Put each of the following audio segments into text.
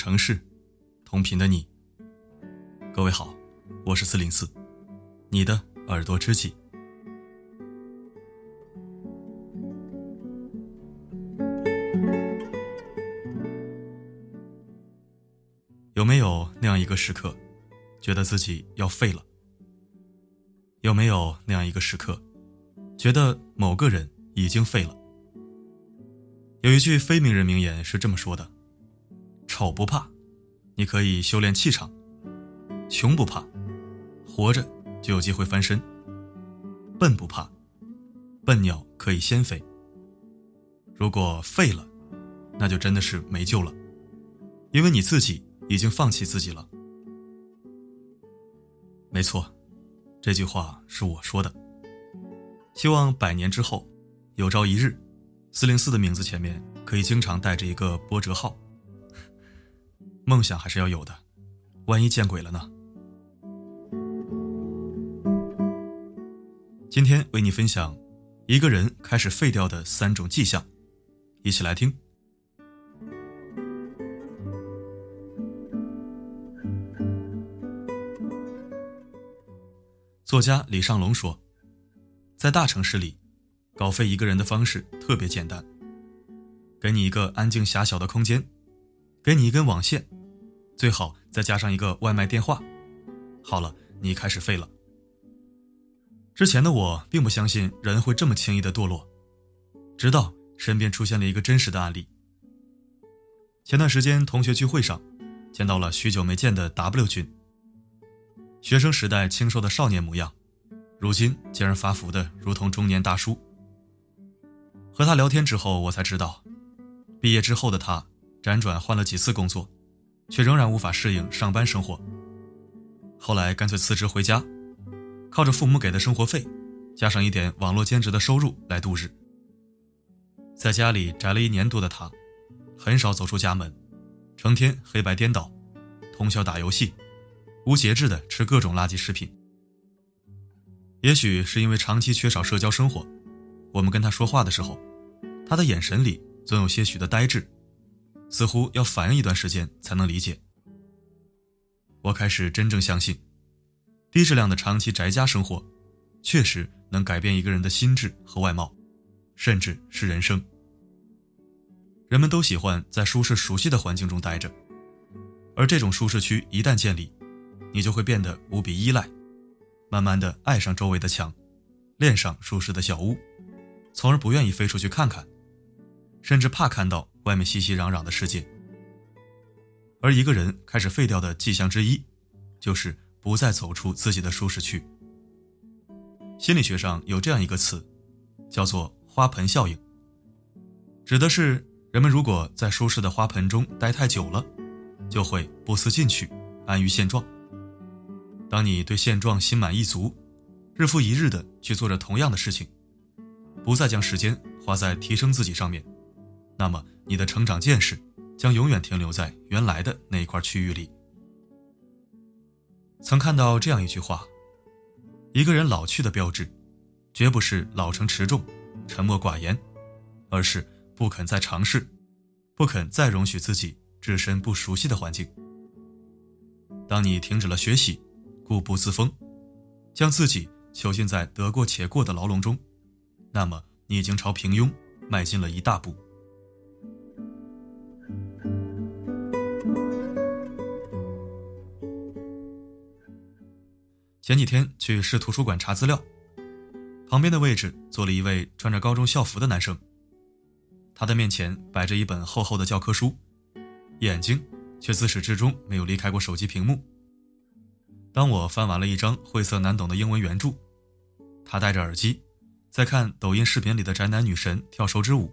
城市，同频的你。各位好，我是四零四，你的耳朵知己。有没有那样一个时刻，觉得自己要废了？有没有那样一个时刻，觉得某个人已经废了？有一句非名人名言是这么说的：“丑不怕，你可以修炼气场；穷不怕，活着就有机会翻身；笨不怕，笨鸟可以先飞。如果废了，那就真的是没救了，因为你自己已经放弃自己了。”没错，这句话是我说的。希望百年之后，有朝一日。四零四的名字前面可以经常带着一个波折号。梦想还是要有的，万一见鬼了呢？今天为你分享一个人开始废掉的三种迹象，一起来听。作家李尚龙说，在大城市里。搞废一个人的方式特别简单，给你一个安静狭小的空间，给你一根网线，最好再加上一个外卖电话。好了，你开始废了。之前的我并不相信人会这么轻易的堕落，直到身边出现了一个真实的案例。前段时间同学聚会上，见到了许久没见的 W 君。学生时代清瘦的少年模样，如今竟然发福的如同中年大叔。和他聊天之后，我才知道，毕业之后的他辗转换了几次工作，却仍然无法适应上班生活。后来干脆辞职回家，靠着父母给的生活费，加上一点网络兼职的收入来度日。在家里宅了一年多的他，很少走出家门，成天黑白颠倒，通宵打游戏，无节制的吃各种垃圾食品。也许是因为长期缺少社交生活。我们跟他说话的时候，他的眼神里总有些许的呆滞，似乎要反应一段时间才能理解。我开始真正相信，低质量的长期宅家生活，确实能改变一个人的心智和外貌，甚至是人生。人们都喜欢在舒适熟悉的环境中待着，而这种舒适区一旦建立，你就会变得无比依赖，慢慢的爱上周围的墙，恋上舒适的小屋。从而不愿意飞出去看看，甚至怕看到外面熙熙攘攘的世界。而一个人开始废掉的迹象之一，就是不再走出自己的舒适区。心理学上有这样一个词，叫做“花盆效应”，指的是人们如果在舒适的花盆中待太久了，就会不思进取，安于现状。当你对现状心满意足，日复一日的去做着同样的事情。不再将时间花在提升自己上面，那么你的成长见识将永远停留在原来的那一块区域里。曾看到这样一句话：一个人老去的标志，绝不是老成持重、沉默寡言，而是不肯再尝试，不肯再容许自己置身不熟悉的环境。当你停止了学习，固步自封，将自己囚禁在得过且过的牢笼中。那么，你已经朝平庸迈进了一大步。前几天去市图书馆查资料，旁边的位置坐了一位穿着高中校服的男生，他的面前摆着一本厚厚的教科书，眼睛却自始至终没有离开过手机屏幕。当我翻完了一张晦涩难懂的英文原著，他戴着耳机。在看抖音视频里的宅男女神跳手指舞。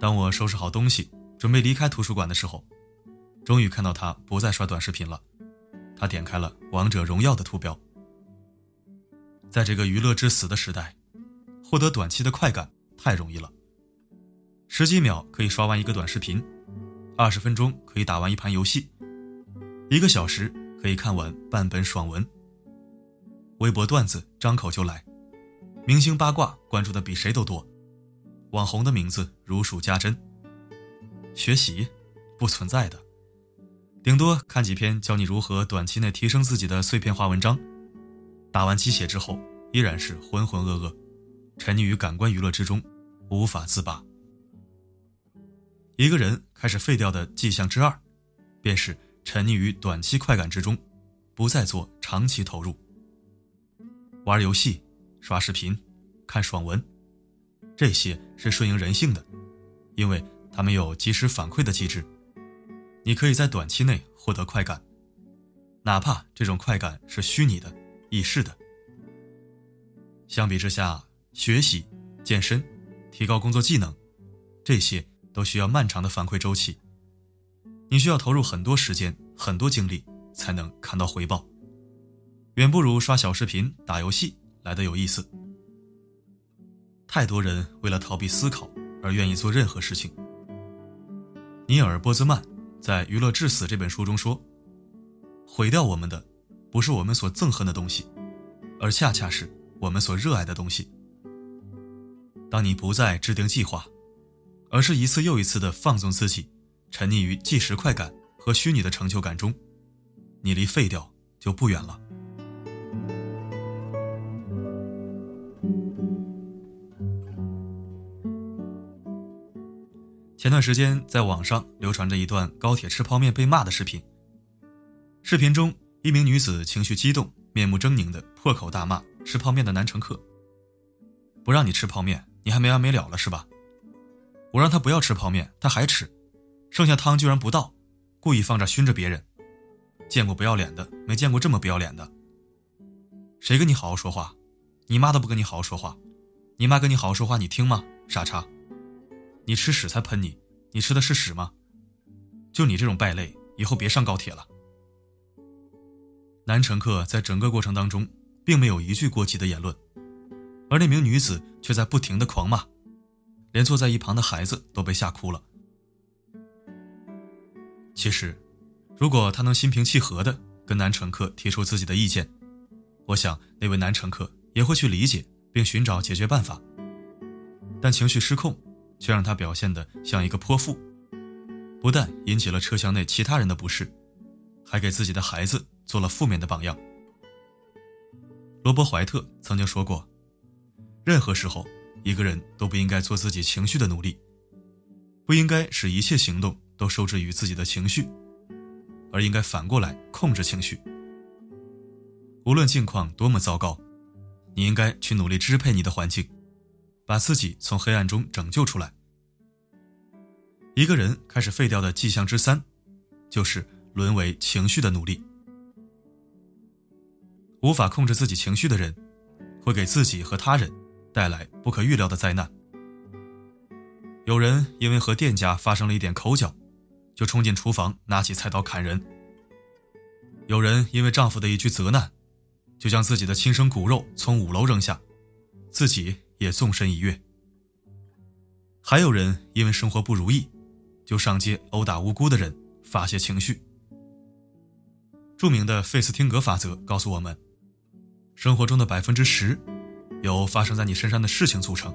当我收拾好东西，准备离开图书馆的时候，终于看到他不再刷短视频了。他点开了《王者荣耀》的图标。在这个娱乐至死的时代，获得短期的快感太容易了。十几秒可以刷完一个短视频，二十分钟可以打完一盘游戏，一个小时可以看完半本爽文。微博段子张口就来。明星八卦关注的比谁都多，网红的名字如数家珍。学习不存在的，顶多看几篇教你如何短期内提升自己的碎片化文章，打完鸡血之后依然是浑浑噩噩，沉溺于感官娱乐之中，无法自拔。一个人开始废掉的迹象之二，便是沉溺于短期快感之中，不再做长期投入。玩游戏、刷视频、看爽文，这些是顺应人性的，因为他们有及时反馈的机制。你可以在短期内获得快感，哪怕这种快感是虚拟的、易逝的。相比之下，学习、健身、提高工作技能，这些都需要漫长的反馈周期，你需要投入很多时间、很多精力才能看到回报，远不如刷小视频、打游戏来的有意思。太多人为了逃避思考而愿意做任何事情。尼尔·波兹曼。在《娱乐至死》这本书中说：“毁掉我们的，不是我们所憎恨的东西，而恰恰是我们所热爱的东西。当你不再制定计划，而是一次又一次的放纵自己，沉溺于即时快感和虚拟的成就感中，你离废掉就不远了。”前段时间，在网上流传着一段高铁吃泡面被骂的视频。视频中，一名女子情绪激动、面目狰狞的破口大骂吃泡面的男乘客：“不让你吃泡面，你还没完没了了是吧？我让他不要吃泡面，他还吃，剩下汤居然不倒，故意放这熏着别人。见过不要脸的，没见过这么不要脸的。谁跟你好好说话？你妈都不跟你好好说话，你妈跟你好好说话，你听吗？傻叉！”你吃屎才喷你！你吃的是屎吗？就你这种败类，以后别上高铁了。男乘客在整个过程当中，并没有一句过激的言论，而那名女子却在不停的狂骂，连坐在一旁的孩子都被吓哭了。其实，如果他能心平气和的跟男乘客提出自己的意见，我想那位男乘客也会去理解并寻找解决办法。但情绪失控。却让他表现得像一个泼妇，不但引起了车厢内其他人的不适，还给自己的孩子做了负面的榜样。罗伯·怀特曾经说过：“任何时候，一个人都不应该做自己情绪的奴隶，不应该使一切行动都受制于自己的情绪，而应该反过来控制情绪。无论境况多么糟糕，你应该去努力支配你的环境。”把自己从黑暗中拯救出来。一个人开始废掉的迹象之三，就是沦为情绪的奴隶。无法控制自己情绪的人，会给自己和他人带来不可预料的灾难。有人因为和店家发生了一点口角，就冲进厨房拿起菜刀砍人；有人因为丈夫的一句责难，就将自己的亲生骨肉从五楼扔下，自己。也纵身一跃。还有人因为生活不如意，就上街殴打无辜的人，发泄情绪。著名的费斯汀格法则告诉我们，生活中的百分之十由发生在你身上的事情组成，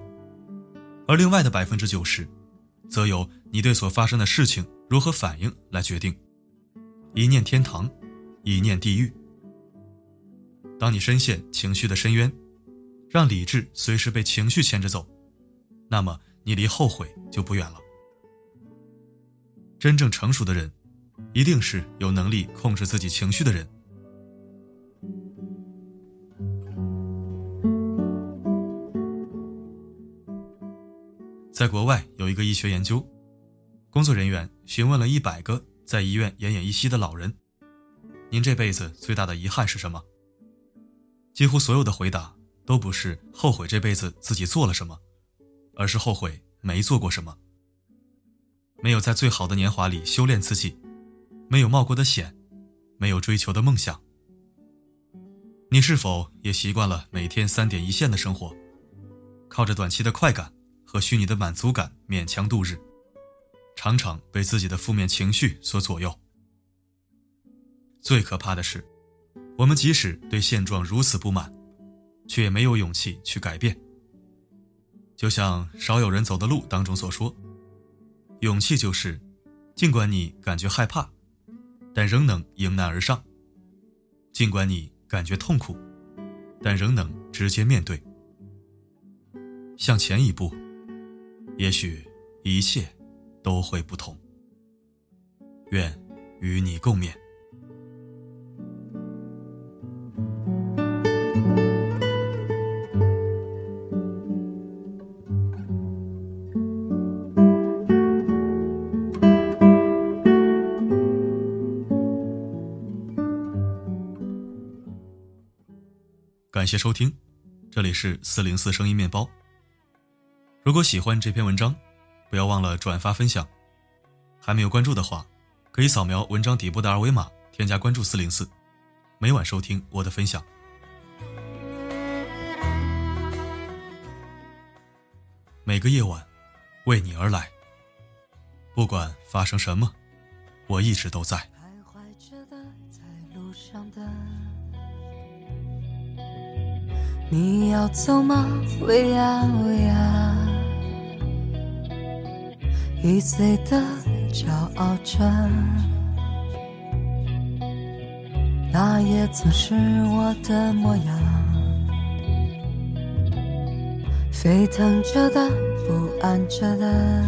而另外的百分之九十，则由你对所发生的事情如何反应来决定。一念天堂，一念地狱。当你深陷情绪的深渊。让理智随时被情绪牵着走，那么你离后悔就不远了。真正成熟的人，一定是有能力控制自己情绪的人。在国外有一个医学研究，工作人员询问了一百个在医院奄奄一息的老人：“您这辈子最大的遗憾是什么？”几乎所有的回答。都不是后悔这辈子自己做了什么，而是后悔没做过什么。没有在最好的年华里修炼自己，没有冒过的险，没有追求的梦想。你是否也习惯了每天三点一线的生活，靠着短期的快感和虚拟的满足感勉强度日，常常被自己的负面情绪所左右？最可怕的是，我们即使对现状如此不满。却也没有勇气去改变。就像少有人走的路当中所说：“勇气就是，尽管你感觉害怕，但仍能迎难而上。尽管你感觉痛苦，但仍能直接面对。向前一步，也许一切都会不同。愿与你共勉。谢收听，这里是四零四声音面包。如果喜欢这篇文章，不要忘了转发分享。还没有关注的话，可以扫描文章底部的二维码，添加关注四零四，每晚收听我的分享。每个夜晚，为你而来。不管发生什么，我一直都在。你要走吗？喂呀喂呀，易碎的骄傲着，那也曾是我的模样。沸腾着的，不安着的，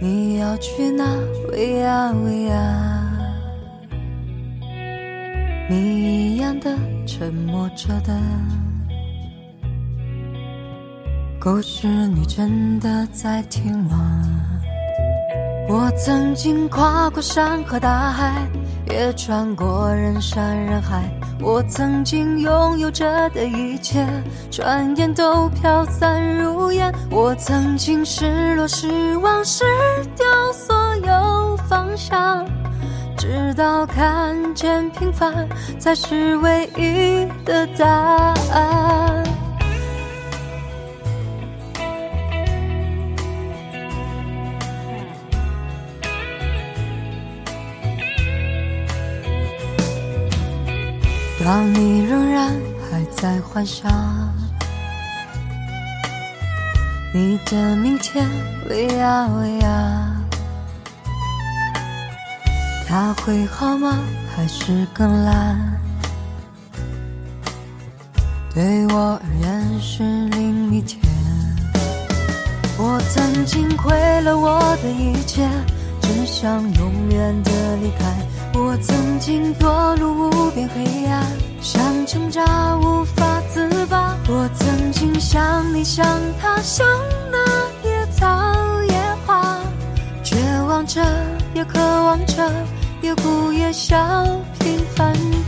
你要去哪？喂呀喂呀。你的沉默着的，故事你真的在听吗？我曾经跨过山和大海，也穿过人山人海。我曾经拥有着的一切，转眼都飘散如烟。我曾经失落失望失掉所有方向。直到看见平凡才是唯一的答案。当你仍然还在幻想你的明天，喂呀喂呀。他会好吗？还是更烂？对我而言是另一天。我曾经毁了我的一切，只想永远的离开。我曾经堕入无边黑暗，想挣扎无法自拔。我曾经像你，像他，像那野草野花，绝望着，也渴望着。也哭也笑，平凡。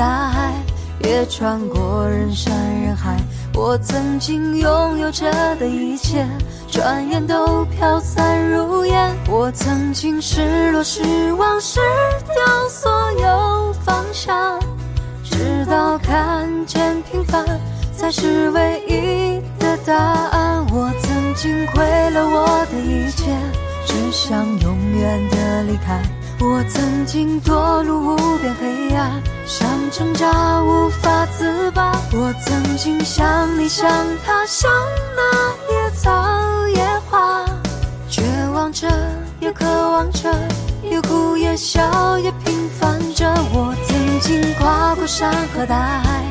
大海，也穿过人山人海。我曾经拥有着的一切，转眼都飘散如烟。我曾经失落、失望，失掉所有方向，直到看见平凡才是唯一的答案。我曾经毁了我的一切，只想永远的离开。我曾经堕入无边黑暗，想挣扎无法自拔。我曾经像你，像他，像那野草野花，绝望着，也渴望着，也哭也笑，也平凡着。我曾经跨过山和大海，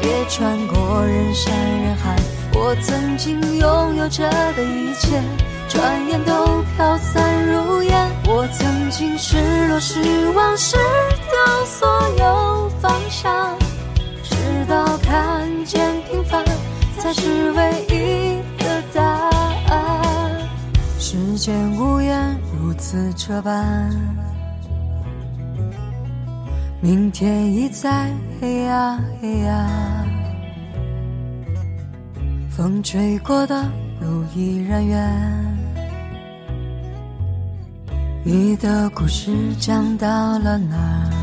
也穿过人山人海。我曾经拥有着的一切。转眼都飘散如烟。我曾经失落、失望，失掉所有方向，直到看见平凡才是唯一的答案。时间无言，如此这般，明天已在黑呀黑呀。风吹过的路依然远。你的故事讲到了哪？